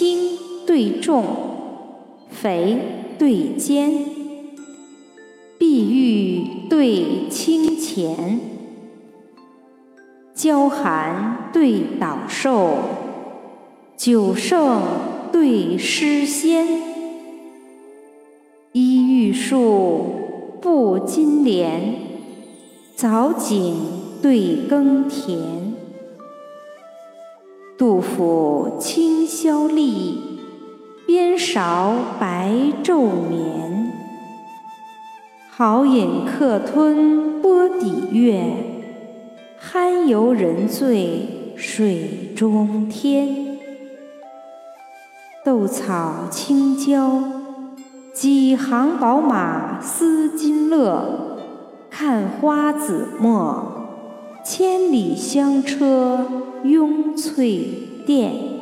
轻对重，肥对坚，碧玉对清浅，娇寒对导瘦，久盛对诗仙，衣玉树布金莲，藻井对耕田。杜甫清萧立，边韶白昼眠。好饮客吞波底月，酣游人醉水中天。斗草青椒，几行宝马思金勒。看花子墨，千里香车拥翠殿。